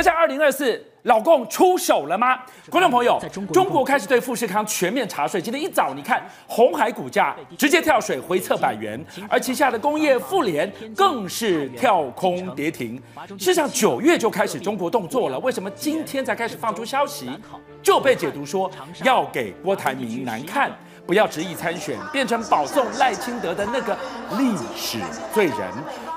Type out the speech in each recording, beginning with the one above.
决战二零二四，老共出手了吗？观众朋友，中国开始对富士康全面查税。今天一早，你看红海股价直接跳水回测百元，而旗下的工业富联更是跳空跌停。事实上，九月就开始中国动作了，为什么今天才开始放出消息，就被解读说要给郭台铭难看，不要执意参选，变成保送赖清德的那个历史罪人？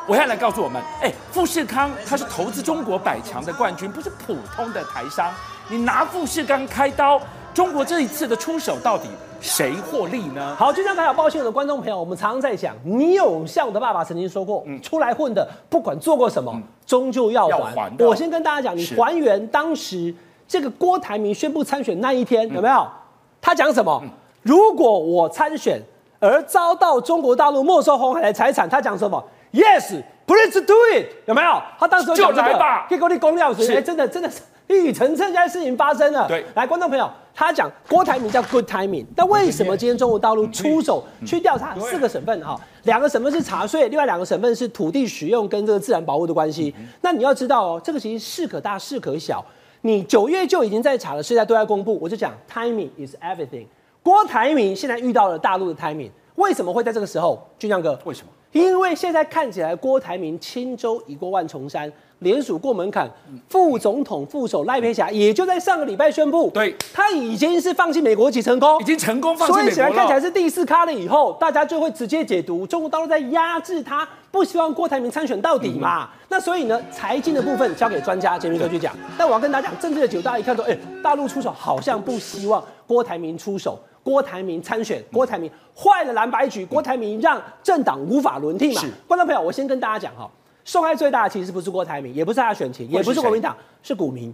我要来告诉我们，哎，富士康它是投资中国百强的冠军，不是普通的台商。你拿富士康开刀，中国这一次的出手到底谁获利呢？好，就像刚才抱歉的观众朋友，我们常常在讲，你有像我的爸爸曾经说过，嗯，出来混的，不管做过什么，嗯、终究要还。要还。我先跟大家讲，你还原当时这个郭台铭宣布参选那一天，有没有？嗯、他讲什么？嗯、如果我参选而遭到中国大陆没收红海的财产，他讲什么？Yes，please do it，有没有？他当时就来吧，结果你公料时，哎，真的真的是一语成谶，这件事情发生了。对，来，观众朋友，他讲郭台铭叫 good timing，但为什么今天中国大陆出手去调查四个省份？哈，两个省份是查税，另外两个省份是土地使用跟这个自然保护的关系。那你要知道哦，这个其实事可大，事可小。你九月就已经在查了，现在对外公布。我就讲 timing is everything。郭台铭现在遇到了大陆的 timing，为什么会在这个时候？俊亮哥，为什么？因为现在看起来，郭台铭轻舟已过万重山，联署过门槛，副总统副手赖佩霞也就在上个礼拜宣布，对，他已经是放弃美国籍成功，已经成功放弃美国了。所以显然看起来是第四咖了以后，大家就会直接解读中国大陆在压制他，不希望郭台铭参选到底嘛。嗯、那所以呢，财经的部分交给专家杰明哥去讲。但我要跟大家讲，政治的角度，大家一看说，哎，大陆出手好像不希望郭台铭出手。郭台铭参选，郭台铭坏了蓝白局，郭台铭让政党无法轮替嘛？是观众朋友，我先跟大家讲哈，受害最大的其实不是郭台铭，也不是他的选情，也不是国民党，是股民。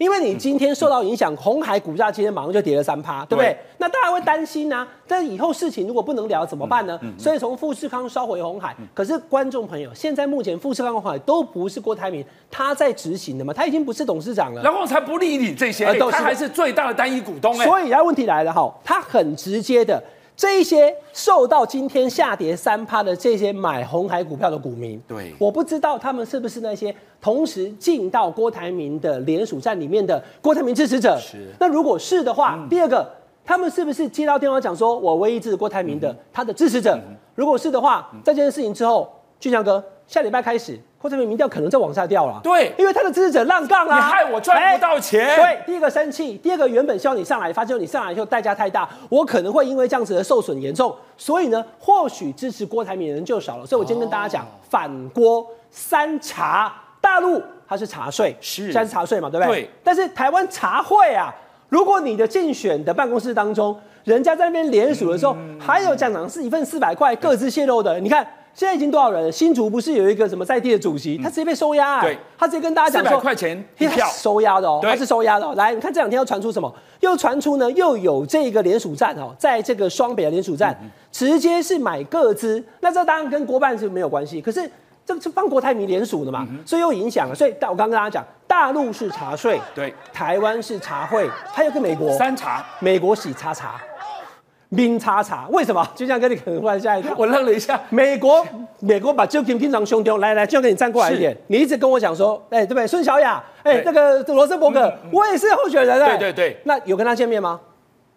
因为你今天受到影响，红海股价今天马上就跌了三趴，对不对？那大家会担心啊，但以后事情如果不能聊怎么办呢？所以从富士康烧回红海，可是观众朋友，现在目前富士康、红海都不是郭台铭他在执行的嘛，他已经不是董事长了，然后才不理你这些，他还是最大的单一股东。所以，然后问题来了哈，他很直接的。这一些受到今天下跌三趴的这些买红海股票的股民，对，我不知道他们是不是那些同时进到郭台铭的联署站里面的郭台铭支持者。是。那如果是的话，嗯、第二个，他们是不是接到电话讲说，我唯一支持郭台铭的、嗯、他的支持者？嗯、如果是的话，在这件事情之后，俊强哥，下礼拜开始。郭台铭民调可能再往下掉了，对，因为他的支持者浪杠啊，你害我赚不到钱。对，第一个生气，第二个原本希望你上来，发现你上来以后代价太大，我可能会因为这样子的受损严重，所以呢，或许支持郭台铭的人就少了。所以我今天跟大家讲，哦、反郭三查，大陆它是茶税，是现在是查税嘛，对不对？对。但是台湾茶会啊，如果你的竞选的办公室当中，人家在那边联署的时候，嗯、还有讲讲是一份四百块，各自泄露的，你看。现在已经多少人了？新竹不是有一个什么在地的主席，他直接被收押、欸。对，他直接跟大家讲说，四百块钱一票 收押的哦，他是收押的、哦。来，你看这两天又传出什么？又传出呢，又有这个联署站哦，在这个双北的联署站，直接是买个资。那这当然跟国办是没有关系，可是这个是帮国台民联署的嘛，所以又影响了。所以，我刚刚跟大家讲，大陆是茶税，对，台湾是茶会，还有个美国三茶，美国洗查查。明叉叉，为什么？就像跟你可能换下一个，我愣了一下。美国，美国把习近平平常凶丢，来来，就跟你站过来一点。你一直跟我讲说，哎、欸，对不对？孙小雅，哎、欸，那个罗森伯格，嗯嗯、我也是候选人欸。对对对。那有跟他见面吗？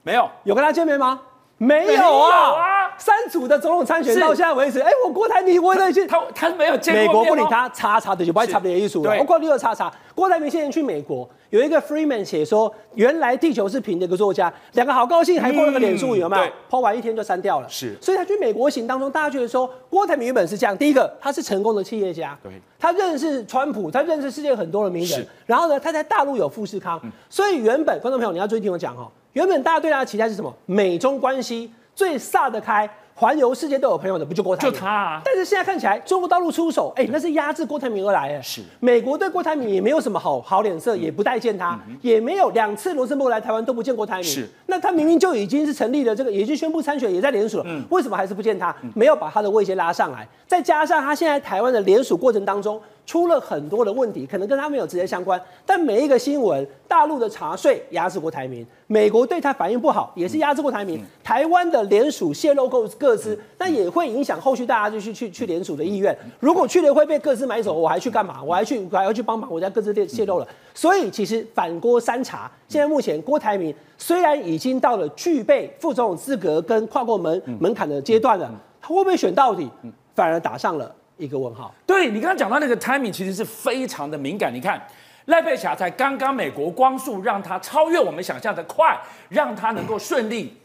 没有。有跟他见面吗？没有啊。三组的总统参选到现在为止，哎、欸，我郭台铭我也去，他他没有见过面。美国不理他，叉叉的就不爱插别的意思了。包括六个叉叉，郭台铭现在去美国，有一个 Freeman 写说，原来地球是平的一个作家，两个好高兴，还 po 了个脸书，有没有？po 完一天就删掉了。是，所以他去美国行当中，大家觉得说，郭台铭原本是这样，第一个他是成功的企业家，对，他认识川普，他认识世界很多的名人，是然后呢，他在大陆有富士康，嗯、所以原本观众朋友你要注意听我讲哈，原本大家对他的期待是什么？美中关系最撒得开。环游世界都有朋友的，不就郭台铭？就他啊！但是现在看起来，中国大陆出手，哎、欸，那是压制郭台铭而来，哎，是。美国对郭台铭也没有什么好好脸色，也不待见他，嗯、也没有两次罗斯福来台湾都不见郭台铭。是。那他明明就已经是成立了这个，已经宣布参选，也在联署了，嗯、为什么还是不见他？没有把他的位阶拉上来，再加上他现在台湾的联署过程当中，出了很多的问题，可能跟他没有直接相关，但每一个新闻，大陆的查税压制过台民，美国对他反应不好，也是压制过台铭，台湾的联署泄露个个资，那也会影响后续大家就去去去联署的意愿。如果去了会被各自买走，我还去干嘛？我还去我还要去帮忙，我家各自泄泄露了。所以其实反郭三查，现在目前郭台铭虽然已经到了具备副总统资格跟跨过门门槛的阶段了，他会不会选到底，反而打上了。一个问号，对，你刚刚讲到那个 timing 其实是非常的敏感。你看赖佩霞才刚刚美国光速让他超越我们想象的快，让他能够顺利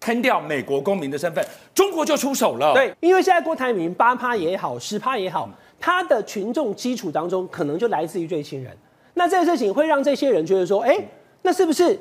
吞掉美国公民的身份，中国就出手了。对，因为现在郭台铭八趴也好，十趴也好，他的群众基础当中可能就来自于这些人。那这个事情会让这些人觉得说，哎，那是不是？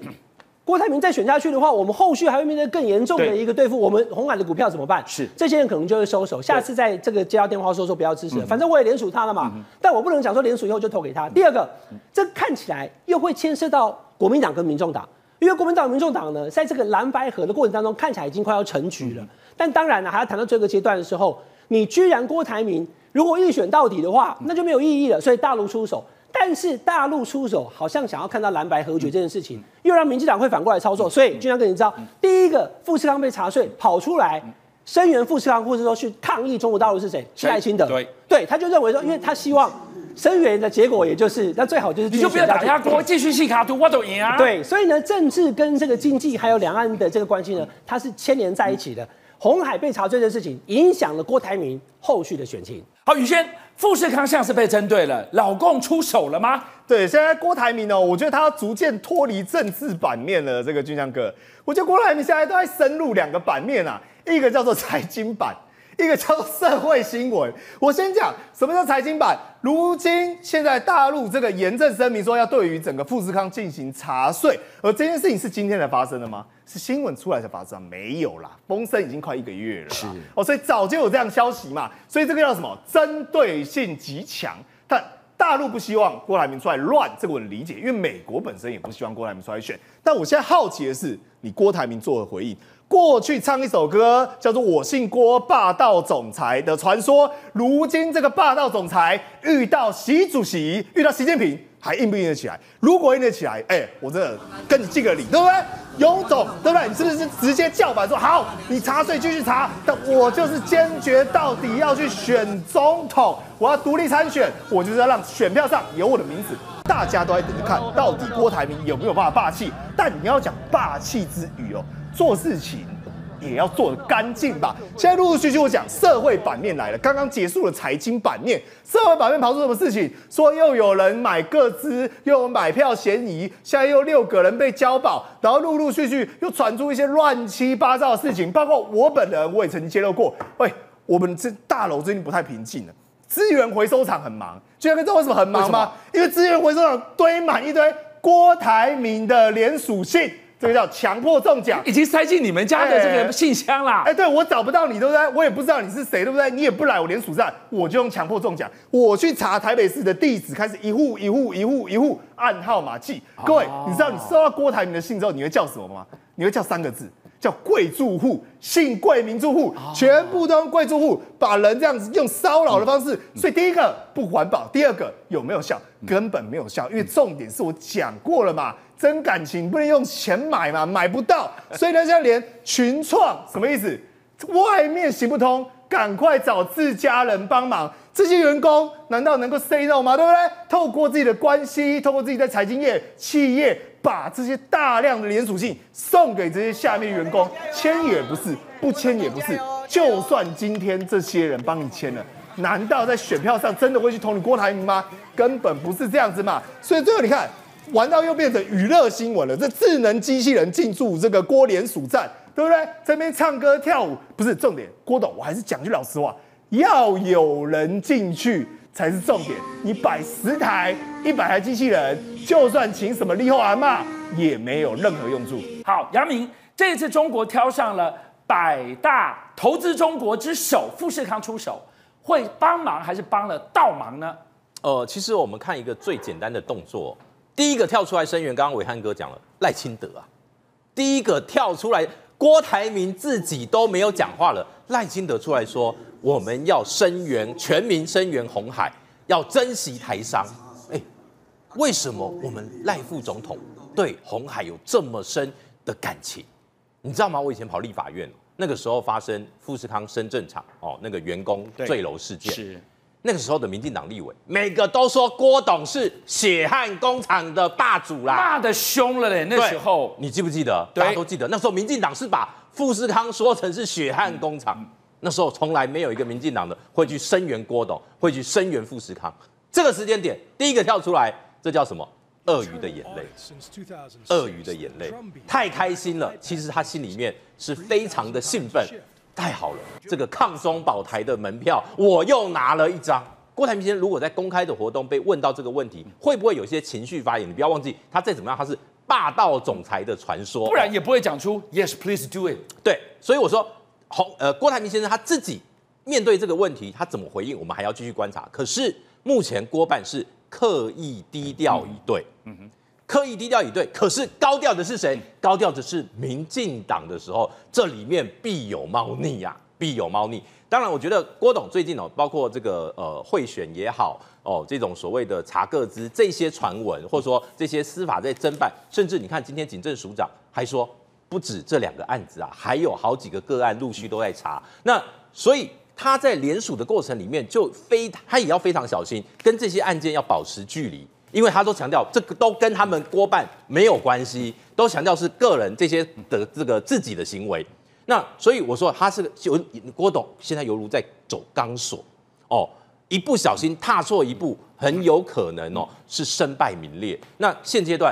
郭台铭再选下去的话，我们后续还会面对更严重的一个对付。我们红海的股票怎么办？是这些人可能就会收手，下次在这个接到电话说说不要支持，反正我也联署他了嘛。但我不能讲说联署以后就投给他。第二个，这看起来又会牵涉到国民党跟民众党，因为国民党、民众党呢，在这个蓝白合的过程当中，看起来已经快要成局了。但当然了，还要谈到这个阶段的时候，你居然郭台铭如果一选到底的话，那就没有意义了。所以大陆出手。但是大陆出手，好像想要看到蓝白合决这件事情，又让民进党会反过来操作。所以，俊相哥，你知道，第一个富士康被查税跑出来声援富士康，或者说去抗议中国大陆是谁？是赖清德。对，对，他就认为说，因为他希望声援的结果，也就是那最好就是你就不要打压国，继续戏卡图，我都赢啊。对，所以呢，政治跟这个经济还有两岸的这个关系呢，它是牵连在一起的。鸿海被查税的事情，影响了郭台铭后续的选情。好，宇轩。富士康像是被针对了，老共出手了吗？对，现在郭台铭呢，我觉得他逐渐脱离政治版面了。这个俊江哥，我觉得郭台铭现在都在深入两个版面啊，一个叫做财经版。一个叫做社会新闻，我先讲什么叫财经版。如今现在大陆这个严正声明说要对于整个富士康进行查税，而这件事情是今天才发生的吗？是新闻出来才发生？没有啦，风声已经快一个月了。是哦，所以早就有这样消息嘛。所以这个叫什么？针对性极强。但大陆不希望郭台铭出来乱，这个我理解，因为美国本身也不希望郭台铭出来选。但我现在好奇的是，你郭台铭做何回应？过去唱一首歌叫做《我姓郭霸道总裁的传说》，如今这个霸道总裁遇到习主席，遇到习近平，还硬不硬得起来？如果硬得起来，哎、我真的跟你敬个礼，对不对？勇总，对不对？你是不是直接叫板说好？你查税继续查，但我就是坚决到底要去选总统，我要独立参选，我就是要让选票上有我的名字。大家都在等着看到底郭台铭有没有办法霸气，但你要讲霸气之余哦。做事情也要做得干净吧。现在陆陆续续我讲社会版面来了，刚刚结束了财经版面，社会版面跑出什么事情？说又有人买个资，又有买票嫌疑，现在又六个人被交保，然后陆陆续续又传出一些乱七八糟的事情，包括我本人我也曾经揭露过。喂，我们这大楼最近不太平静了，资源回收厂很忙。居然跟知道为什么很忙吗？因为资源回收厂堆满一堆郭台铭的连署信。这个叫强迫中奖，已经塞进你们家的这个信箱啦。哎，对，我找不到你，对不对？我也不知道你是谁，对不对？你也不来我连署站，我就用强迫中奖。我去查台北市的地址，开始一户一户一户一户按号码寄。各位，你知道你收到郭台铭的信之后，你会叫什么吗？你会叫三个字，叫贵住户，姓贵名住户，全部都用贵住户，把人这样子用骚扰的方式。所以第一个不环保，第二个有没有效？根本没有效，因为重点是我讲过了嘛。真感情不能用钱买嘛，买不到，所以呢，现在连群创什么意思？外面行不通，赶快找自家人帮忙。这些员工难道能够 say no 吗？对不对？透过自己的关系，透过自己在财经业、企业，把这些大量的连属性送给这些下面员工，签也不是，不签也不是。就算今天这些人帮你签了，难道在选票上真的会去投你郭台铭吗？根本不是这样子嘛。所以最后你看。玩到又变成娱乐新闻了，这智能机器人进驻这个郭连署站，对不对？这边唱歌跳舞不是重点，郭董，我还是讲句老实话，要有人进去才是重点。你摆十台、一百台机器人，就算请什么力后阿妈，也没有任何用处。好，杨明，这一次中国挑上了百大投资中国之首富士康出手，会帮忙还是帮了倒忙呢？呃，其实我们看一个最简单的动作。第一个跳出来声援，刚刚伟汉哥讲了赖清德啊，第一个跳出来，郭台铭自己都没有讲话了，赖清德出来说我们要声援全民声援红海，要珍惜台商。哎，为什么我们赖副总统对红海有这么深的感情？你知道吗？我以前跑立法院，那个时候发生富士康深圳厂哦那个员工坠楼事件，是那个时候的民进党立委每个都说郭董是血汗工厂的霸主啦，骂的凶了嘞。那时候你记不记得？大家都记得，那时候民进党是把富士康说成是血汗工厂。嗯那时候从来没有一个民进党的会去声援郭董，会去声援富士康。这个时间点，第一个跳出来，这叫什么？鳄鱼的眼泪。鳄鱼的眼泪，太开心了。其实他心里面是非常的兴奋。太好了，这个抗松保台的门票我又拿了一张。郭台铭先生如果在公开的活动被问到这个问题，会不会有些情绪发言？你不要忘记，他再怎么样，他是霸道总裁的传说，不然也不会讲出 Yes, please do it。对，所以我说。红，呃，郭台铭先生他自己面对这个问题，他怎么回应，我们还要继续观察。可是目前郭办是刻意低调一对，嗯哼，刻意低调以对。可是高调的是谁？高调的是民进党的时候，这里面必有猫腻呀，必有猫腻。当然，我觉得郭董最近哦，包括这个呃贿选也好，哦这种所谓的查个资这些传闻，或者说这些司法在侦办，甚至你看今天警政署长还说。不止这两个案子啊，还有好几个个案陆续都在查。那所以他在联署的过程里面就非他也要非常小心，跟这些案件要保持距离，因为他都强调这个都跟他们郭办没有关系，都强调是个人这些的这个自己的行为。那所以我说他是就郭董现在犹如在走钢索哦，一不小心踏错一步，很有可能哦是身败名裂。那现阶段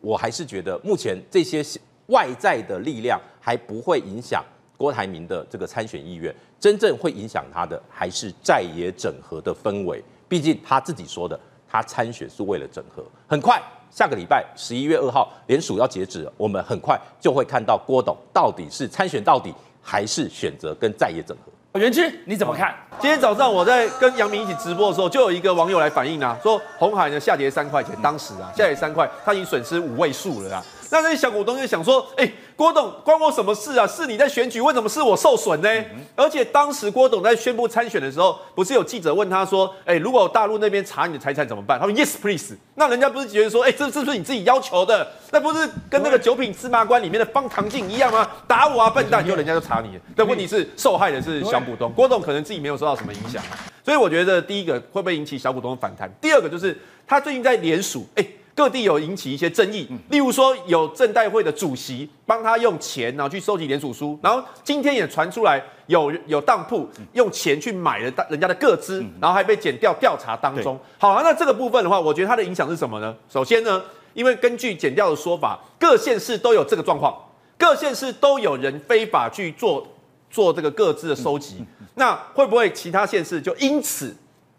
我还是觉得目前这些。外在的力量还不会影响郭台铭的这个参选意愿，真正会影响他的还是在野整合的氛围。毕竟他自己说的，他参选是为了整合。很快，下个礼拜十一月二号联署要截止了，我们很快就会看到郭董到底是参选到底，还是选择跟在野整合。元之，你怎么看？今天早上我在跟杨明一起直播的时候，就有一个网友来反映啊，说红海呢下跌三块钱，当时啊下跌三块，他已经损失五位数了啊。那那些小股东就想说，哎、欸，郭董关我什么事啊？是你在选举，为什么是我受损呢？嗯、而且当时郭董在宣布参选的时候，不是有记者问他说，哎、欸，如果大陆那边查你的财产怎么办？他说 Yes please。那人家不是觉得说，哎、欸，这是不是你自己要求的？那不是跟那个九品芝麻官里面的方唐镜一样吗？打我啊，笨蛋！以后人家就查你。但问题是，受害的是小股东，郭董可能自己没有受到什么影响。所以我觉得第一个会不会引起小股东的反弹？第二个就是他最近在联署，哎、欸。各地有引起一些争议，例如说有政代会的主席帮他用钱，然后去收集联署书，然后今天也传出来有有当铺用钱去买了人家的个资，然后还被检调调查当中。好啊，那这个部分的话，我觉得它的影响是什么呢？首先呢，因为根据检调的说法，各县市都有这个状况，各县市都有人非法去做做这个个资的收集，那会不会其他县市就因此？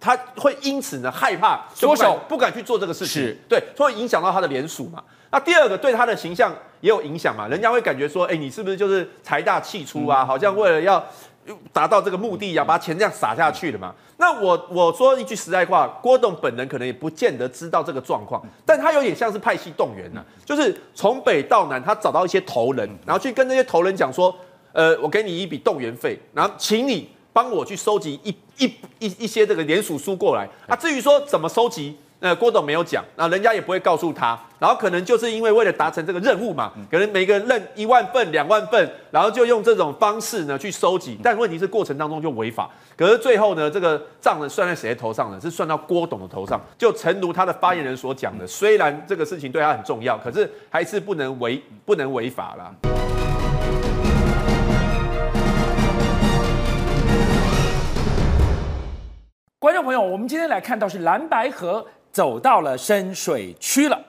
他会因此呢害怕缩手，不敢去做这个事情，是对，会影响到他的联署嘛。那第二个对他的形象也有影响嘛，人家会感觉说，哎，你是不是就是财大气粗啊？好像为了要达到这个目的呀、啊，把钱这样撒下去了嘛。那我我说一句实在话，郭董本人可能也不见得知道这个状况，但他有点像是派系动员呢、啊，就是从北到南，他找到一些头人，然后去跟那些头人讲说，呃，我给你一笔动员费，然后请你。帮我去收集一一一一些这个联署书过来啊。至于说怎么收集，呃，郭董没有讲，那人家也不会告诉他。然后可能就是因为为了达成这个任务嘛，可能每个人认一万份、两万份，然后就用这种方式呢去收集。但问题是过程当中就违法。可是最后呢，这个账呢算在谁头上呢？是算到郭董的头上。就诚如他的发言人所讲的，虽然这个事情对他很重要，可是还是不能违不能违法啦。观众朋友，我们今天来看到是蓝白合走到了深水区了。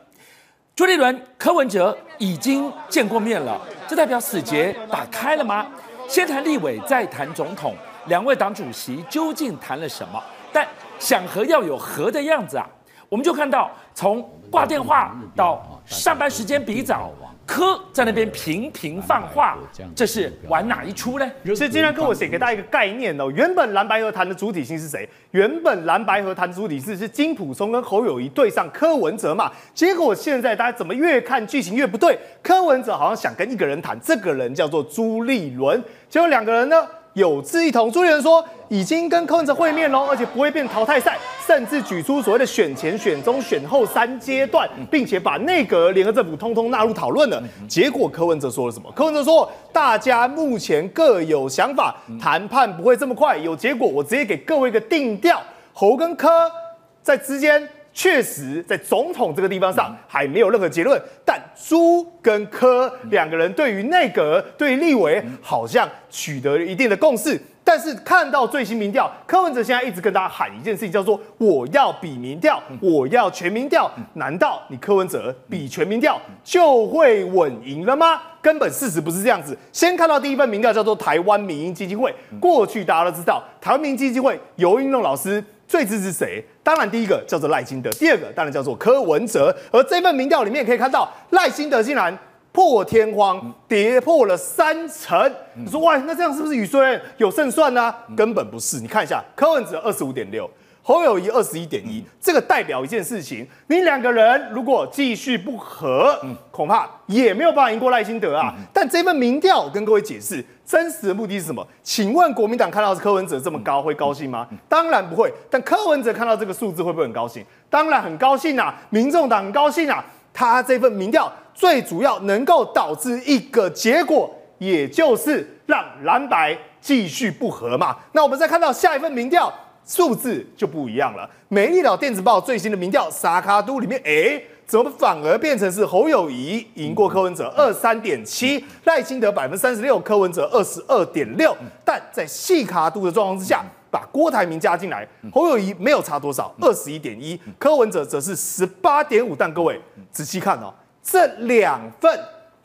朱立伦、柯文哲已经见过面了，这代表死结打开了吗？先谈立委，再谈总统，两位党主席究竟谈了什么？但想和要有和的样子啊！我们就看到从挂电话到上班时间比早。柯在那边频频放话，这是玩哪一出呢？所以今天跟我写给大家一个概念哦。原本蓝白河谈的主体性是谁？原本蓝白河谈的主体是是金普松跟侯友谊对上柯文哲嘛。结果现在大家怎么越看剧情越不对？柯文哲好像想跟一个人谈，这个人叫做朱立伦。结果两个人呢？有志一同。朱立伦说已经跟柯文哲会面喽，而且不会变淘汰赛，甚至举出所谓的选前、选中、选后三阶段，并且把内阁、联合政府通通纳入讨论了。结果柯文哲说了什么？柯文哲说大家目前各有想法，谈判不会这么快有结果。我直接给各位一个定调：侯跟柯在之间。确实，在总统这个地方上还没有任何结论，但朱跟柯两个人对于内阁、对于立委好像取得了一定的共识。但是看到最新民调，柯文哲现在一直跟大家喊一件事情，叫做“我要比民调，我要全民调”。难道你柯文哲比全民调就会稳赢了吗？根本事实不是这样子。先看到第一份民调，叫做台湾民意基金会。过去大家都知道，台湾民意基金会游盈隆老师。最支持谁？当然，第一个叫做赖清德，第二个当然叫做柯文哲。而这份民调里面可以看到，赖清德竟然破天荒跌破了三成。你说哇，那这样是不是宇顺有胜算呢？根本不是。你看一下，柯文哲二十五点六。侯友谊二十一点一，这个代表一件事情，你两个人如果继续不和，恐怕也没有办法赢过赖清德啊。但这份民调，我跟各位解释，真实的目的是什么？请问国民党看到是柯文哲这么高，会高兴吗？当然不会。但柯文哲看到这个数字，会不会很高兴？当然很高兴啊！民众党很高兴啊！他这份民调最主要能够导致一个结果，也就是让蓝白继续不和嘛。那我们再看到下一份民调。数字就不一样了。美丽岛电子报最新的民调，沙卡都里面，哎，怎么反而变成是侯友宜赢过柯文哲二三点七，赖清德百分之三十六，柯文哲二十二点六。但在细卡都的状况之下，把郭台铭加进来，侯友宜没有差多少，二十一点一，柯文哲则是十八点五。但各位仔细看哦，这两份。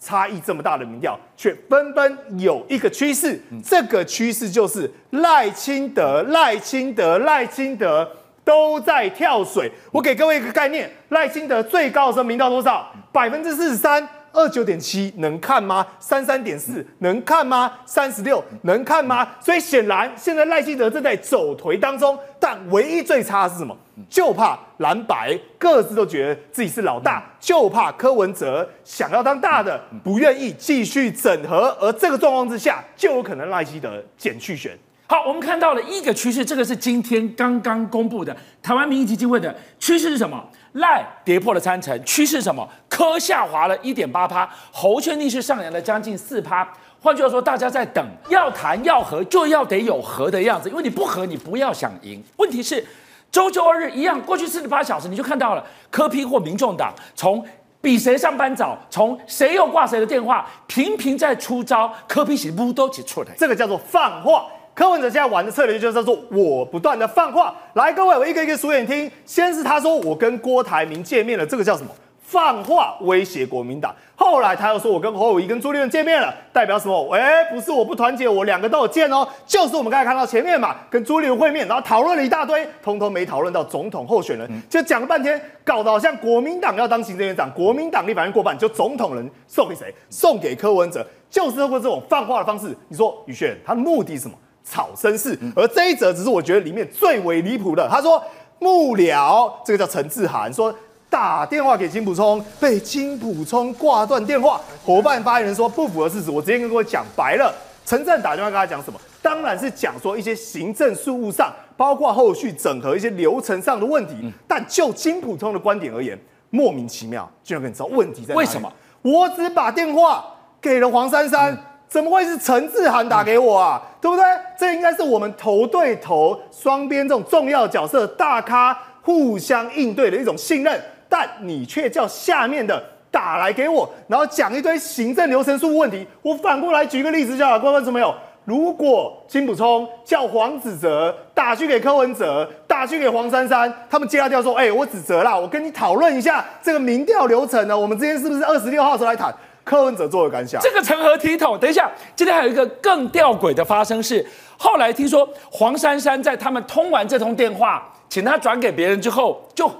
差异这么大的民调，却纷纷有一个趋势，这个趋势就是赖清德、赖清德、赖清德都在跳水。我给各位一个概念，赖清德最高的时候民调多少？百分之四十三。二九点七能看吗？三三点四能看吗？三十六能看吗？所以显然现在赖清德正在走颓当中，但唯一最差是什么？就怕蓝白各自都觉得自己是老大，就怕柯文哲想要当大的，不愿意继续整合，而这个状况之下，就有可能赖希德减去选。好，我们看到了一个趋势，这个是今天刚刚公布的台湾民意基金会的趋势是什么？赖跌破了三成，趋势什么？柯下滑了一点八趴，侯确定是上扬了将近四趴。换句话说，大家在等，要谈要和，就要得有和的样子，因为你不和，你不要想赢。问题是，周周二日一样，过去四十八小时你就看到了柯 P 或民众党从比谁上班早，从谁又挂谁的电话，频频在出招，柯 P 是不都起出来，这个叫做放话。柯文哲现在玩的策略就是叫做我不断的放话，来各位，我一个一个数给你听。先是他说我跟郭台铭见面了，这个叫什么？放话威胁国民党。后来他又说我跟侯友宜跟朱立伦见面了，代表什么？哎，不是我不团结，我两个都有见哦。就是我们刚才看到前面嘛，跟朱立伦会面，然后讨论了一大堆，通通没讨论到总统候选人，就讲了半天，搞得好像国民党要当行政院长，国民党立法院过半，就总统人送给谁？送给柯文哲，就是通过这种放话的方式。你说宇轩他的目的是什么？炒声势，而这一则只是我觉得里面最为离谱的。他说幕僚，这个叫陈志涵，说打电话给金普聪，被金普聪挂断电话。伙伴发言人说不符合事实，我直接跟各位讲白了。陈志涵打电话跟他讲什么？当然是讲说一些行政事务上，包括后续整合一些流程上的问题。但就金普聪的观点而言，莫名其妙，居然跟你知道问题在哪里？为什么？我只把电话给了黄珊珊。嗯怎么会是陈志涵打给我啊？对不对？这应该是我们头对头、双边这种重要角色大咖互相应对的一种信任，但你却叫下面的打来给我，然后讲一堆行政流程事务问题。我反过来举个例子，叫各位观众朋友，如果金溥聪叫黄子哲打去给柯文哲，打去给黄珊珊，他们接下掉说：“哎，我子哲啦，我跟你讨论一下这个民调流程呢，我们之间是不是二十六号时候来谈？”柯文哲作何感想？这个成何体统？等一下，今天还有一个更吊诡的发生是，后来听说黄珊珊在他们通完这通电话，请他转给别人之后，就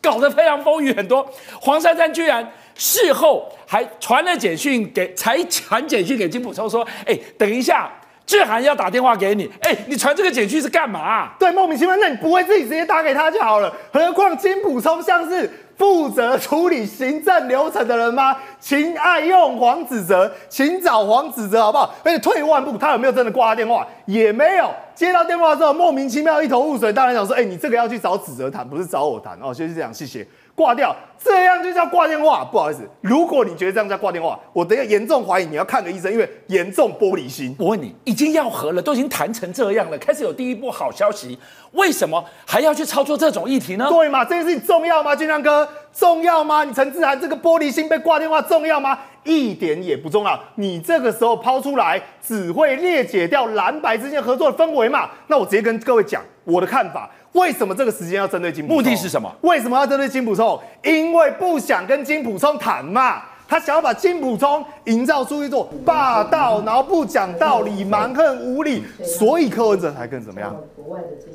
搞得非常风雨很多。黄珊珊居然事后还传了简讯给，才传简讯给金普聪说：“ 哎，等一下，志涵要打电话给你，哎，你传这个简讯是干嘛？”对，莫名其妙，那你不会自己直接打给他就好了？何况金普聪像是。负责处理行政流程的人吗？请爱用黄子哲，请找黄子哲好不好？而且退一万步，他有没有真的挂他电话？也没有。接到电话之后，莫名其妙一头雾水。当然想说，哎、你这个要去找子哲谈，不是找我谈哦。就是这样，谢谢。挂掉，这样就叫挂电话。不好意思，如果你觉得这样叫挂电话，我等下严重怀疑你要看个医生，因为严重玻璃心。我问你，已经要和了，都已经谈成这样了，开始有第一波好消息，为什么还要去操作这种议题呢？对嘛，这件事情重要吗？军亮哥，重要吗？你陈志涵这个玻璃心被挂电话重要吗？一点也不重要。你这个时候抛出来，只会裂解掉蓝白之间合作的氛围嘛。那我直接跟各位讲我的看法。为什么这个时间要针对金溥聪？目的是什么？为什么要针对金普聪？因为不想跟金普聪谈嘛，他想要把金普聪营造出一种霸道，然后不讲道理、蛮横无理，所以柯文哲才更怎么样？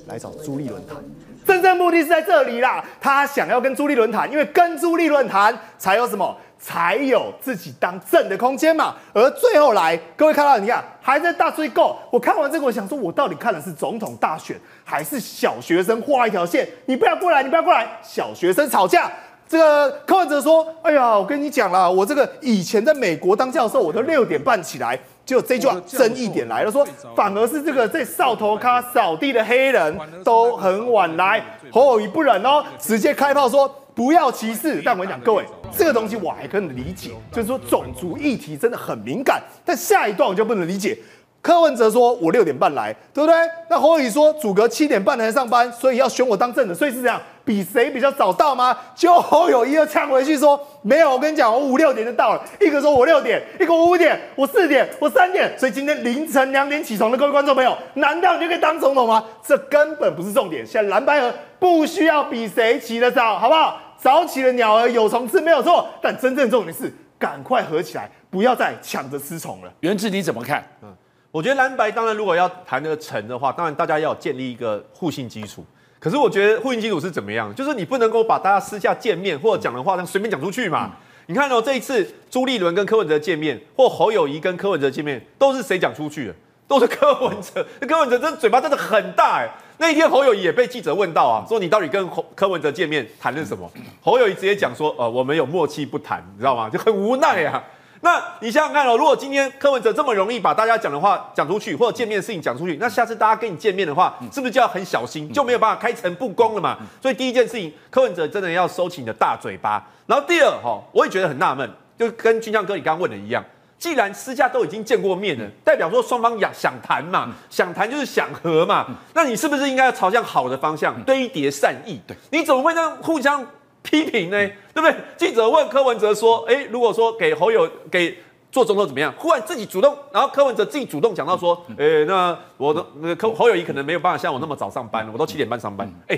来找朱立伦谈，真正目的是在这里啦。他想要跟朱立伦谈，因为跟朱立伦谈才有什么？才有自己当正的空间嘛。而最后来，各位看到，你看还在大追购。我看完这个，我想说，我到底看的是总统大选，还是小学生画一条线？你不要过来，你不要过来，小学生吵架。这个柯文哲说：“哎呀，我跟你讲啦，我这个以前在美国当教授，我都六点半起来。”就这句话争议点来了，说反而是这个在扫头咖扫地的黑人都很晚来。侯友宜不忍哦，直接开炮说。不要歧视，但我跟你讲，各位，这个东西我还可以理解，就是说种族议题真的很敏感。但下一段我就不能理解，柯文哲说我六点半来，对不对？那侯友说祖阁七点半才上班，所以要选我当正的，所以是这样，比谁比较早到吗？就侯友宜又呛回去说没有，我跟你讲，我五六点就到了。一个说我六点，一个我五点，我四点，我三点。所以今天凌晨两点起床的各位观众朋友，难道你就可以当总统吗？这根本不是重点。现在蓝白合。不需要比谁起得早，好不好？早起的鸟儿有虫吃，没有错。但真正重点是，赶快合起来，不要再抢着吃虫了。元智你怎么看？嗯，我觉得蓝白当然如果要谈得成的话，当然大家要建立一个互信基础。可是我觉得互信基础是怎么样？就是你不能够把大家私下见面或者讲的话，这样随便讲出去嘛。嗯、你看哦，这一次朱立伦跟柯文哲见面，或侯友谊跟柯文哲见面，都是谁讲出去的？都是柯文哲。那柯文哲真的嘴巴真的很大哎。那一天侯友谊也被记者问到啊，说你到底跟柯文哲见面谈了什么？侯友谊直接讲说，呃，我们有默契不谈，你知道吗？就很无奈啊。那你想想看哦，如果今天柯文哲这么容易把大家讲的话讲出去，或者见面的事情讲出去，那下次大家跟你见面的话，是不是就要很小心，就没有办法开诚布公了嘛？所以第一件事情，柯文哲真的要收起你的大嘴巴。然后第二哈，我也觉得很纳闷，就跟军将哥你刚刚问的一样。既然私下都已经见过面了，代表说双方想想谈嘛，想谈就是想和嘛，那你是不是应该要朝向好的方向堆叠善意？对，你怎么会这样互相批评呢？对不对？记者问柯文哲说：“哎，如果说给侯友给做总统怎么样？”忽然自己主动，然后柯文哲自己主动讲到说：“哎，那我的那个柯侯友谊可能没有办法像我那么早上班，我都七点半上班。”哎，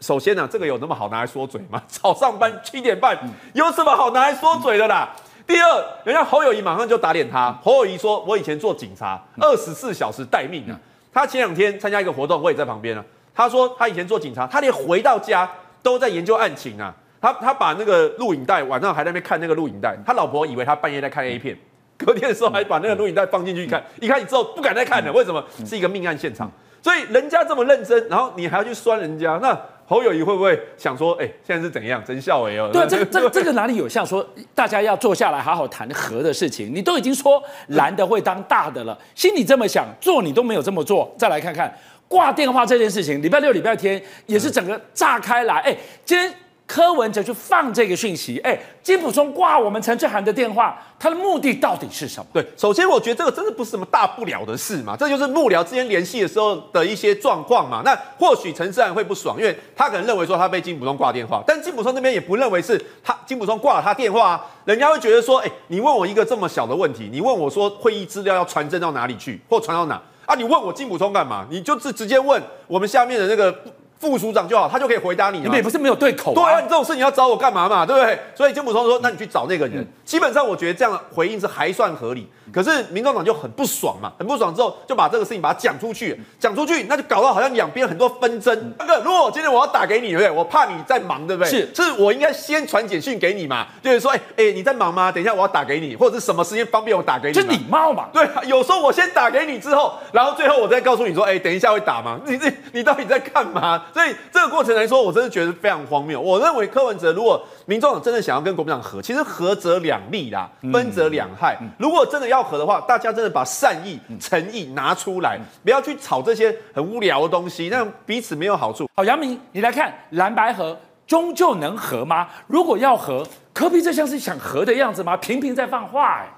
首先呢，这个有那么好拿来说嘴吗？早上班七点半有什么好拿来说嘴的啦？第二，人家侯友谊马上就打脸他。侯友谊说：“我以前做警察，二十四小时待命啊。”他前两天参加一个活动，我也在旁边啊。他说他以前做警察，他连回到家都在研究案情啊。他他把那个录影带晚上还在那边看那个录影带，他老婆以为他半夜在看 A 片，隔天的时候还把那个录影带放进去看，一看之后不敢再看了。为什么？是一个命案现场，所以人家这么认真，然后你还要去酸人家，那。侯友谊会不会想说，哎、欸，现在是怎样？真笑哎哦。对，这个、这个、这个哪里有像说大家要坐下来好好谈和的事情？你都已经说蓝的会当大的了，心里这么想，做你都没有这么做。再来看看挂电话这件事情，礼拜六、礼拜天也是整个炸开来。哎，今天。柯文哲去放这个讯息，哎，金溥聪挂我们陈志涵的电话，他的目的到底是什么？对，首先我觉得这个真的不是什么大不了的事嘛，这就是幕僚之间联系的时候的一些状况嘛。那或许陈志涵会不爽，因为他可能认为说他被金溥聪挂电话，但金溥聪那边也不认为是他金溥聪挂了他电话啊，人家会觉得说，哎，你问我一个这么小的问题，你问我说会议资料要传真到哪里去，或传到哪啊？你问我金溥聪干嘛？你就直直接问我们下面的那个。副署长就好，他就可以回答你。你们也不是没有对口。对啊，你这种事情要找我干嘛嘛？对不对？所以金普松说：“那你去找那个人。”基本上我觉得这样的回应是还算合理。可是民众党就很不爽嘛，很不爽之后就把这个事情把它讲出去，讲出去那就搞到好像两边很多纷争。那个如果我今天我要打给你，对不对？我怕你在忙，对不对？是，是我应该先传简讯给你嘛，就是说，哎哎，你在忙吗？等一下我要打给你，或者是什么时间方便我打给你？这礼貌嘛。对，有时候我先打给你之后，然后最后我再告诉你说，哎，等一下会打吗？你这你到底在干嘛？所以这个过程来说，我真的觉得非常荒谬。我认为柯文哲如果民众党真的想要跟国民党和，其实和则两利啦，分则两害。如果真的要合的话，大家真的把善意、诚意拿出来，不要去炒这些很无聊的东西，那彼此没有好处。好，杨明，你来看蓝白合终究能和吗？如果要和，科比这像是想和的样子吗？频频在放话，哎。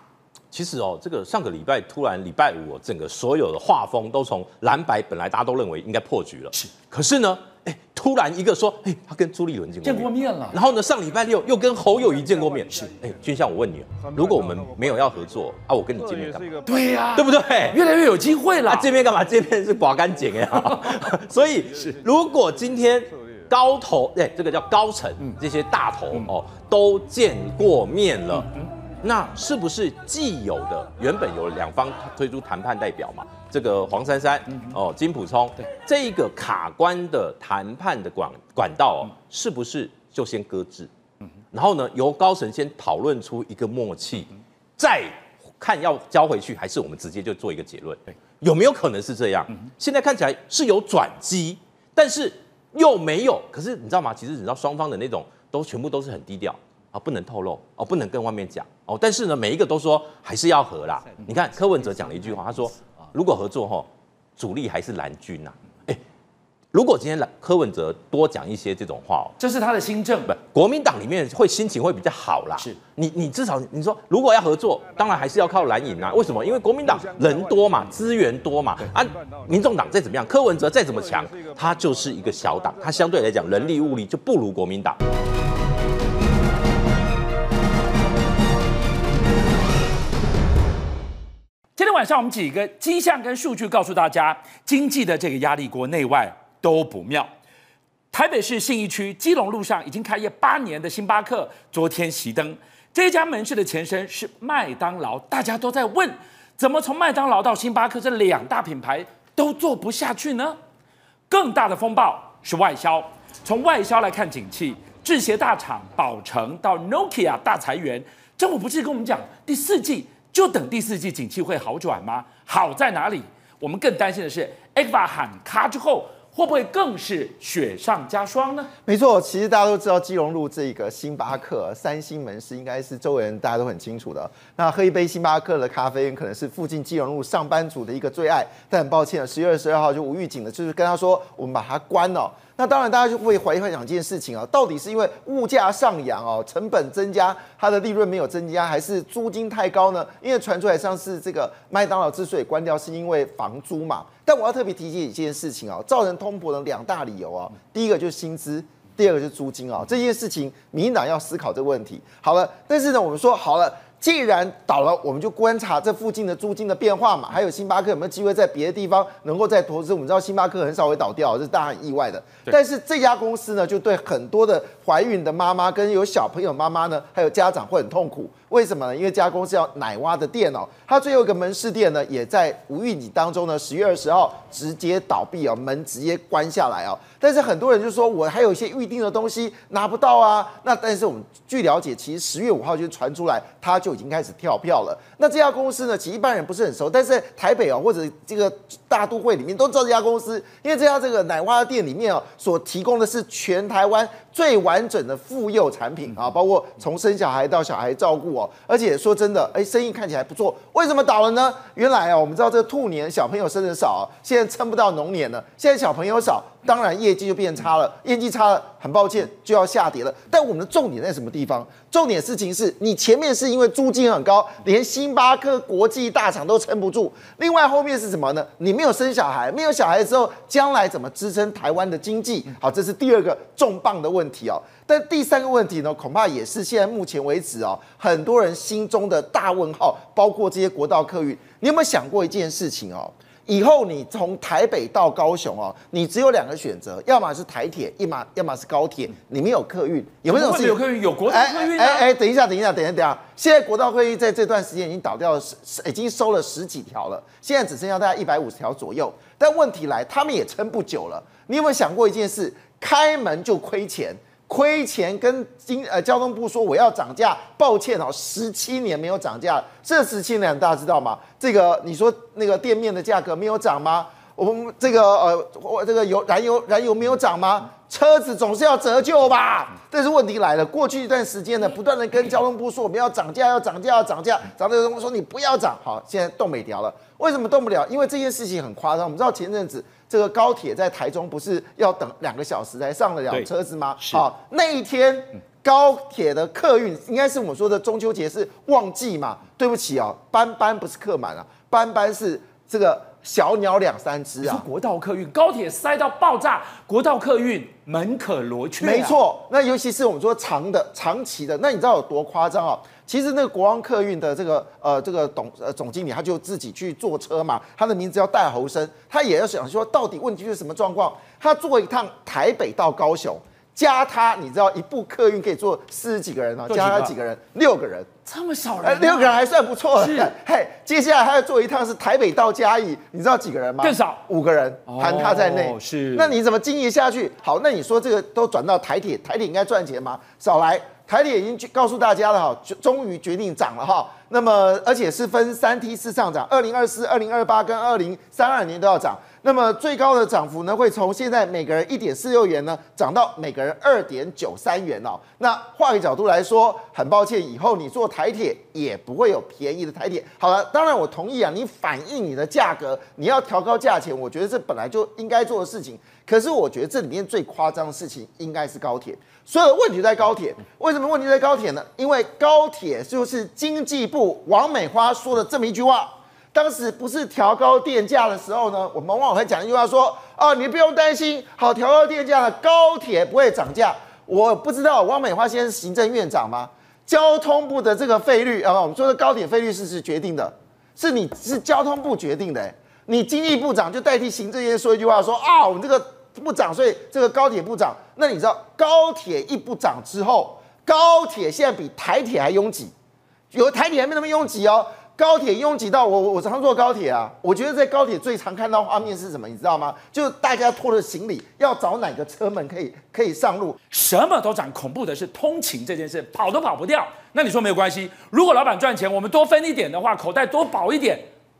其实哦，这个上个礼拜突然礼拜五，整个所有的画风都从蓝白，本来大家都认为应该破局了，是。可是呢？哎，突然一个说，哎，他跟朱立伦见过面，见过面了。然后呢，上礼拜六又跟侯友谊见过面。是，哎，君相，我问你，如果我们没有要合作啊，我跟你见面干嘛？对呀，对不对？越来越有机会了。啊，见面干嘛？见面是刮干净呀。所以，如果今天高头，哎，这个叫高层，这些大头哦，都见过面了。那是不是既有的原本有两方推出谈判代表嘛？这个黄珊珊哦，金普聪，对，这一个卡关的谈判的管管道哦，是不是就先搁置？然后呢，由高层先讨论出一个默契，再看要交回去，还是我们直接就做一个结论？有没有可能是这样？现在看起来是有转机，但是又没有。可是你知道吗？其实你知道双方的那种都全部都是很低调。啊，不能透露哦，不能跟外面讲哦。但是呢，每一个都说还是要合啦。你看柯文哲讲了一句话，他说如果合作哈，主力还是蓝军呐。哎，如果今天柯文哲多讲一些这种话哦，这是他的新政，不，国民党里面会心情会比较好啦。是，你你至少你说如果要合作，当然还是要靠蓝营啊。为什么？因为国民党人多嘛，资源多嘛。啊，民众党再怎么样，柯文哲再怎么强，他就是一个小党，他相对来讲人力物力就不如国民党。晚上我们几个迹象跟数据告诉大家，经济的这个压力国内外都不妙。台北市信义区基隆路上已经开业八年的星巴克昨天熄灯，这家门市的前身是麦当劳，大家都在问，怎么从麦当劳到星巴克这两大品牌都做不下去呢？更大的风暴是外销，从外销来看景气，制鞋大厂宝成到 Nokia 大裁员，政府不是跟我们讲第四季？就等第四季景气会好转吗？好在哪里？我们更担心的是，ECFA 喊卡之后，会不会更是雪上加霜呢？没错，其实大家都知道基隆路这个星巴克三星门市，应该是周围人大家都很清楚的。那喝一杯星巴克的咖啡，可能是附近基隆路上班族的一个最爱。但很抱歉，十月二十二号就无预警的，就是跟他说，我们把它关了。那当然，大家就会怀疑两件事情啊，到底是因为物价上扬哦，成本增加，它的利润没有增加，还是租金太高呢？因为传出来上次这个麦当劳之所以关掉，是因为房租嘛。但我要特别提醒一件事情啊，造成通膨的两大理由啊，第一个就是薪资，第二个是租金啊。这件事情，民进党要思考这个问题。好了，但是呢，我们说好了。既然倒了，我们就观察这附近的租金的变化嘛。还有星巴克有没有机会在别的地方能够再投资？我们知道星巴克很少会倒掉，这是大家很意外的。但是这家公司呢，就对很多的怀孕的妈妈跟有小朋友妈妈呢，还有家长会很痛苦。为什么呢？因为这家公司叫奶蛙的店哦，它最后一个门市店呢，也在无预警当中呢，十月二十号直接倒闭哦，门直接关下来哦。但是很多人就说，我还有一些预定的东西拿不到啊。那但是我们据了解，其实十月五号就传出来，它就已经开始跳票了。那这家公司呢，其实一般人不是很熟，但是台北哦，或者这个大都会里面都知道这家公司，因为这家这个奶蛙的店里面哦，所提供的是全台湾最完整的妇幼产品啊，包括从生小孩到小孩照顾哦。而且说真的，哎，生意看起来不错，为什么倒了呢？原来啊，我们知道这个兔年小朋友生的少，现在撑不到龙年了。现在小朋友少，当然业绩就变差了，业绩差了，很抱歉就要下跌了。但我们的重点在什么地方？重点事情是你前面是因为租金很高，连星巴克国际大厂都撑不住。另外后面是什么呢？你没有生小孩，没有小孩之后，将来怎么支撑台湾的经济？好，这是第二个重磅的问题哦。但第三个问题呢，恐怕也是现在目前为止哦，很多人心中的大问号，包括这些国道客运。你有没有想过一件事情哦？以后你从台北到高雄哦，你只有两个选择，要么是台铁，一马要么是高铁，你没有客运，有没有这种事？有客运，有国道客运。哎哎，等一下，等一下，等一下，等一下，现在国道客运在这段时间已经倒掉了十，已经收了十几条了，现在只剩下大概一百五十条左右。但问题来，他们也撑不久了。你有没有想过一件事？开门就亏钱。亏钱跟经呃交通部说我要涨价，抱歉哦，十七年没有涨价，这十七年大家知道吗？这个你说那个店面的价格没有涨吗？我们这个呃我这个油燃油燃油没有涨吗？车子总是要折旧吧？但是问题来了，过去一段时间呢，不断的跟交通部说我们要涨价，要涨价，要涨价，涨的人说你不要涨，好，现在动没掉了，为什么动不了？因为这件事情很夸张，我们知道前阵子。这个高铁在台中不是要等两个小时才上得了车子吗？好，那一天高铁的客运应该是我们说的中秋节是旺季嘛？对不起啊，班班不是客满啊，班班是这个小鸟两三只啊。国道客运高铁塞到爆炸，国道客运门可罗雀。没错，那尤其是我们说长的、长期的，那你知道有多夸张啊？其实那个国王客运的这个呃这个董呃总经理，他就自己去坐车嘛，他的名字叫戴侯生，他也要想说到底问题是什么状况？他坐一趟台北到高雄，加他你知道一部客运可以坐四十几个人啊，加他几个人？六个人，这么少人？六个人还算不错。是，嘿，接下来他要坐一趟是台北到嘉义，你知道几个人吗？更少，五个人，含他在内。是，那你怎么经营下去？好，那你说这个都转到台铁，台铁应该赚钱吗？少来。台铁已经告诉大家了哈，终于决定涨了哈。那么而且是分三梯次上涨，二零二四、二零二八跟二零三二年都要涨。那么最高的涨幅呢，会从现在每个人一点四六元呢，涨到每个人二点九三元哦。那换个角度来说，很抱歉，以后你坐台铁也不会有便宜的台铁。好了，当然我同意啊，你反映你的价格，你要调高价钱，我觉得这本来就应该做的事情。可是我觉得这里面最夸张的事情应该是高铁。所有的问题在高铁，为什么问题在高铁呢？因为高铁就是经济部王美花说的这么一句话。当时不是调高电价的时候呢，我们往往会讲一句话说：哦，你不用担心，好，调高电价了，高铁不会涨价。我不知道王美花现在是行政院长吗？交通部的这个费率啊，我们说的高铁费率是是决定的，是你是交通部决定的。你经济部长就代替行政院说一句话说：啊，我们这个。不涨，所以这个高铁不涨。那你知道高铁一不涨之后，高铁现在比台铁还拥挤，有台铁还没那么拥挤哦。高铁拥挤到我 我我常坐高铁啊，我觉得在高铁最常看到画面是什么，你知道吗？就大家拖着行李要找哪个车门可以可以上路，什么都涨。恐怖的是通勤这件事，跑都跑不掉。那你说没有关系？如果老板赚钱，我们多分一点的话，口袋多薄一点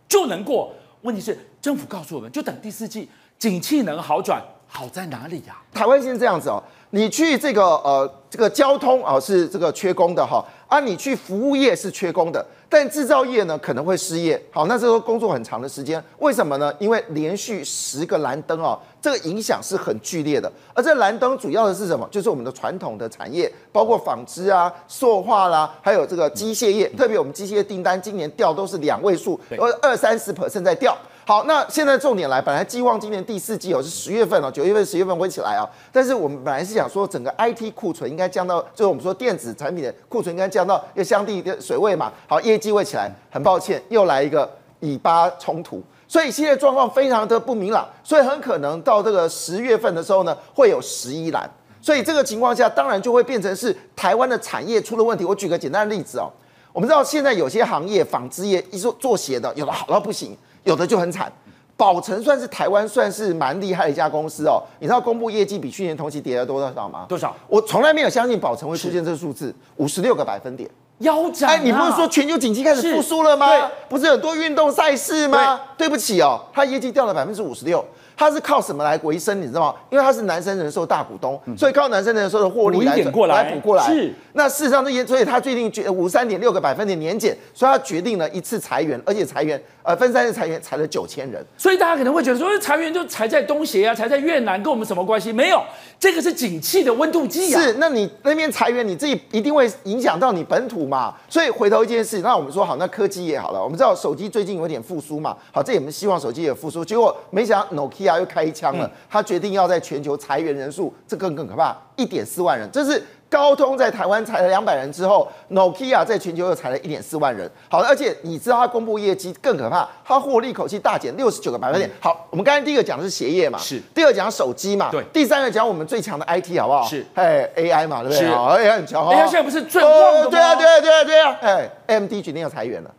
就能过。问题是政府告诉我们，就等第四季景气能好转。好在哪里呀？台湾现在这样子哦，你去这个呃这个交通啊是这个缺工的哈，啊你去服务业是缺工的，但制造业呢可能会失业。好，那这个工作很长的时间，为什么呢？因为连续十个蓝灯哦，这个影响是很剧烈的。而这蓝灯主要的是什么？就是我们的传统的产业，包括纺织啊、塑化啦，还有这个机械业，特别我们机械订单今年掉都是两位数，而二三十 percent 在掉。好，那现在重点来，本来寄望今年第四季哦是十月份哦，九月份、十月份会起来啊，但是我们本来是想说整个 IT 库存应该降到，就是我们说电子产品的库存应该降到要相对的水位嘛。好，业绩会起来，很抱歉又来一个以巴冲突，所以现在状况非常的不明朗，所以很可能到这个十月份的时候呢会有十一栏，所以这个情况下当然就会变成是台湾的产业出了问题。我举个简单的例子哦，我们知道现在有些行业纺织业一说做鞋的，有的好到不行。有的就很惨，宝成算是台湾算是蛮厉害的一家公司哦。你知道公布业绩比去年同期跌了多少吗？多少？我从来没有相信宝成会出现这个数字，五十六个百分点，腰斩、啊。哎，你不是说全球景气开始复苏了吗？对，不是很多运动赛事吗？对，对不起哦，它业绩掉了百分之五十六。他是靠什么来维生？你知道吗？因为他是南山人寿大股东，所以靠南山人寿的获利来补过来，补过来。是。那事实上，这些所以他最近决五三点六个百分点年减，所以他决定了一次裁员，而且裁员呃分三次裁员，裁了九千人。所以大家可能会觉得说，裁员就裁在东协啊，裁在越南，跟我们什么关系？没有，这个是景气的温度计啊。是。那你那边裁员，你自己一定会影响到你本土嘛？所以回头一件事，那我们说好，那科技也好了，我们知道手机最近有点复苏嘛？好，这也我们希望手机也复苏。结果没想到 Nokia。又开枪了，他决定要在全球裁员人数，这更更可怕，一点四万人，这是。高通在台湾裁了两百人之后，Nokia 在全球又裁了一点四万人。好，而且你知道它公布业绩更可怕，它获利口气大减六十九个百分点。好，我们刚才第一个讲的是鞋业嘛，是。第二讲手机嘛，对。第三个讲我们最强的 IT 好不好？是。哎，AI 嘛，对不对？好。AI 很强。AI 现在不是最旺的吗？对啊，对啊，对啊，对啊。哎，AMD 决定要裁员了。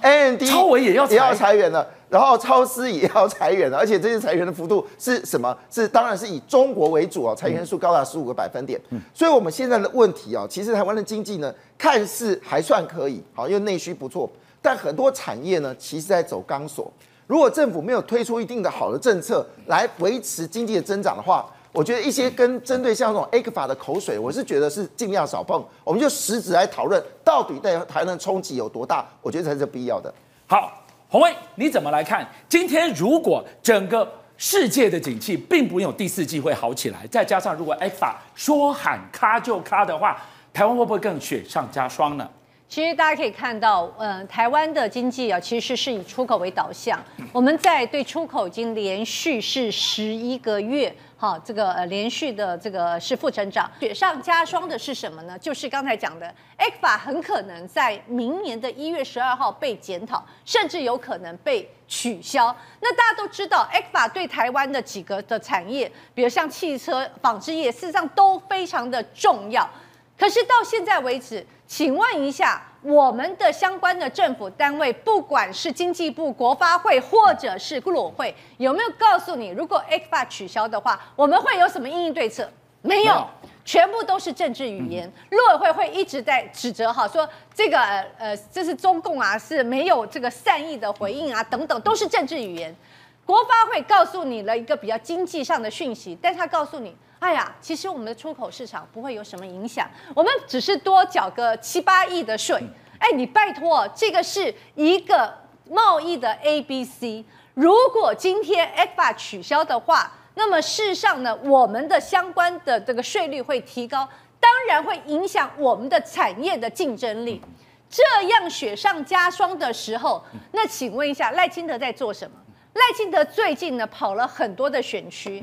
AMD 超微也要也要裁员了，然后超市也要裁员了，而且这些裁员的幅度是什么？是当然是以中国为主哦，裁员数高达十五个百分点。嗯，所以我们现在的问题哦，其实台湾的经济呢，看似还算可以，好，因为内需不错，但很多产业呢，其实在走钢索。如果政府没有推出一定的好的政策来维持经济的增长的话，我觉得一些跟针对像这种 ECFA 的口水，我是觉得是尽量少碰。我们就实质来讨论，到底对台湾的冲击有多大？我觉得才是必要的。好，洪威，你怎么来看？今天如果整个世界的景气并不有第四季会好起来，再加上如果 ECFA 说喊咔就咔的话，台湾会不会更雪上加霜呢？其实大家可以看到，嗯、呃，台湾的经济啊，其实是以出口为导向。我们在对出口已经连续是十一个月，哈，这个呃连续的这个是负成长。雪上加霜的是什么呢？就是刚才讲的，ECFA 很可能在明年的一月十二号被检讨，甚至有可能被取消。那大家都知道，ECFA 对台湾的几个的产业，比如像汽车、纺织业，事实上都非常的重要。可是到现在为止，请问一下，我们的相关的政府单位，不管是经济部、国发会，或者是陆委会，有没有告诉你，如果 ECFA 取消的话，我们会有什么应应对策？没有，全部都是政治语言。陆委会会一直在指责，哈，说这个呃，这是中共啊，是没有这个善意的回应啊，等等，都是政治语言。国发会告诉你了一个比较经济上的讯息，但他告诉你。哎呀，其实我们的出口市场不会有什么影响，我们只是多缴个七八亿的税。哎，你拜托，这个是一个贸易的 A B C。如果今天 f a 取消的话，那么事实上呢，我们的相关的这个税率会提高，当然会影响我们的产业的竞争力。这样雪上加霜的时候，那请问一下，赖清德在做什么？赖清德最近呢跑了很多的选区，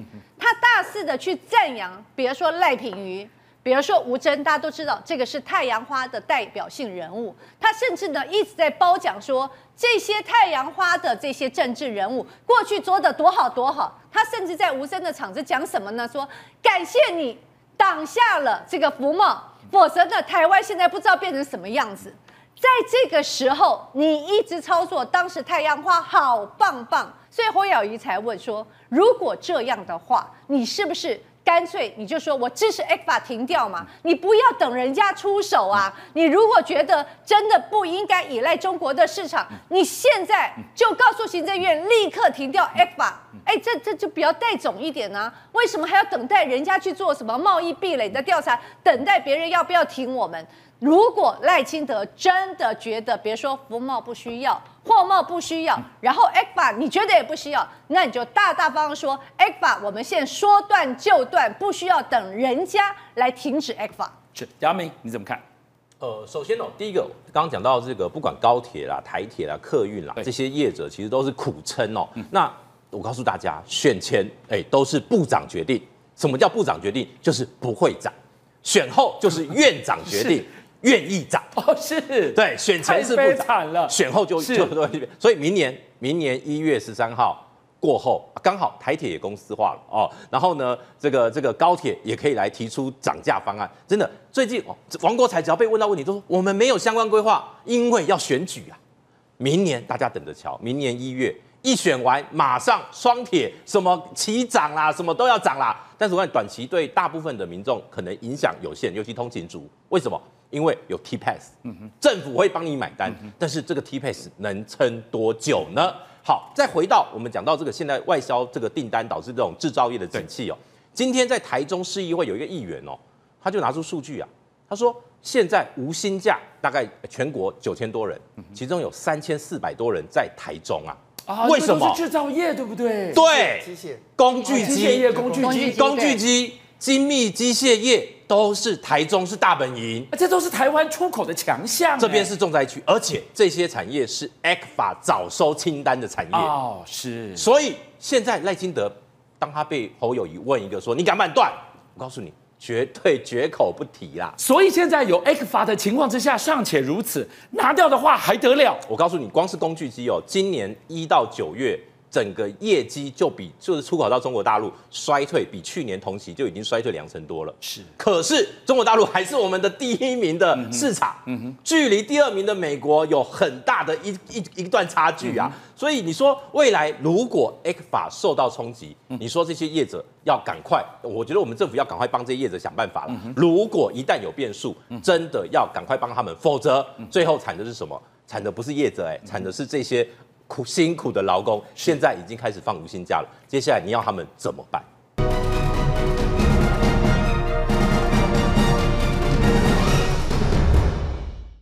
大肆的去赞扬，比如说赖品妤，比如说吴峥，大家都知道这个是太阳花的代表性人物。他甚至呢一直在褒奖说这些太阳花的这些政治人物过去做的多好多好。他甚至在吴峥的场子讲什么呢？说感谢你挡下了这个服贸，否则呢台湾现在不知道变成什么样子。在这个时候，你一直操作，当时太阳花好棒棒。所以侯友宜才问说：“如果这样的话，你是不是干脆你就说我支持 ECFA 停掉嘛？你不要等人家出手啊！你如果觉得真的不应该依赖中国的市场，你现在就告诉行政院立刻停掉 ECFA。哎，这这就比较带种一点呢？为什么还要等待人家去做什么贸易壁垒的调查？等待别人要不要停我们？”如果赖清德真的觉得，别说服贸不需要，货贸不需要，然后 ECFA 你觉得也不需要，那你就大大方方说 ECFA 我们现在说断就断，不需要等人家来停止 ECFA。是杨明，你怎么看？呃，首先哦，第一个刚刚讲到这个，不管高铁啦、台铁啦、客运啦，这些业者其实都是苦撑哦。嗯、那我告诉大家，选前哎都是部长决定。什么叫部长决定？就是不会涨。选后就是院长决定。愿意涨哦，是对，选前是不涨了，选后就就对，所以明年明年一月十三号过后，刚好台铁也公司化了哦，然后呢，这个这个高铁也可以来提出涨价方案。真的，最近哦，王国才只要被问到问题，都说我们没有相关规划，因为要选举啊。明年大家等着瞧，明年一月一选完，马上双铁什么齐涨啦，什么都要涨啦。但是我看短期对大部分的民众可能影响有限，尤其通勤族，为什么？因为有 T Pass，政府会帮你买单，但是这个 T Pass 能撑多久呢？好，再回到我们讲到这个现在外销这个订单导致这种制造业的景气哦。今天在台中市议会有一个议员哦，他就拿出数据啊，他说现在无薪假大概全国九千多人，其中有三千四百多人在台中啊。啊，为什么？制造业对不对？对，机械、工具机业、工具机、工具机。精密机械业都是台中是大本营，这都是台湾出口的强项。这边是重灾区，而且这些产业是 ECFA 早收清单的产业哦，是。所以现在赖清德当他被侯友谊问一个说你敢不敢断？我告诉你。绝对绝口不提啦！所以现在有 ECFA 的情况之下尚且如此，拿掉的话还得了？我告诉你，光是工具机哦，今年一到九月。整个业绩就比就是出口到中国大陆衰退，比去年同期就已经衰退两成多了。是，可是中国大陆还是我们的第一名的市场，嗯哼，距离第二名的美国有很大的一一一段差距啊。所以你说未来如果 ECFA 受到冲击，你说这些业者要赶快，我觉得我们政府要赶快帮这些业者想办法了。如果一旦有变数，真的要赶快帮他们，否则最后惨的是什么？惨的不是业者，哎，惨的是这些。苦辛苦的劳工现在已经开始放无薪假了，接下来你要他们怎么办？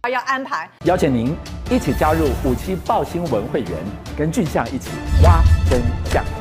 要安排，邀请您一起加入五七报新闻会员，跟俊相一起挖真相。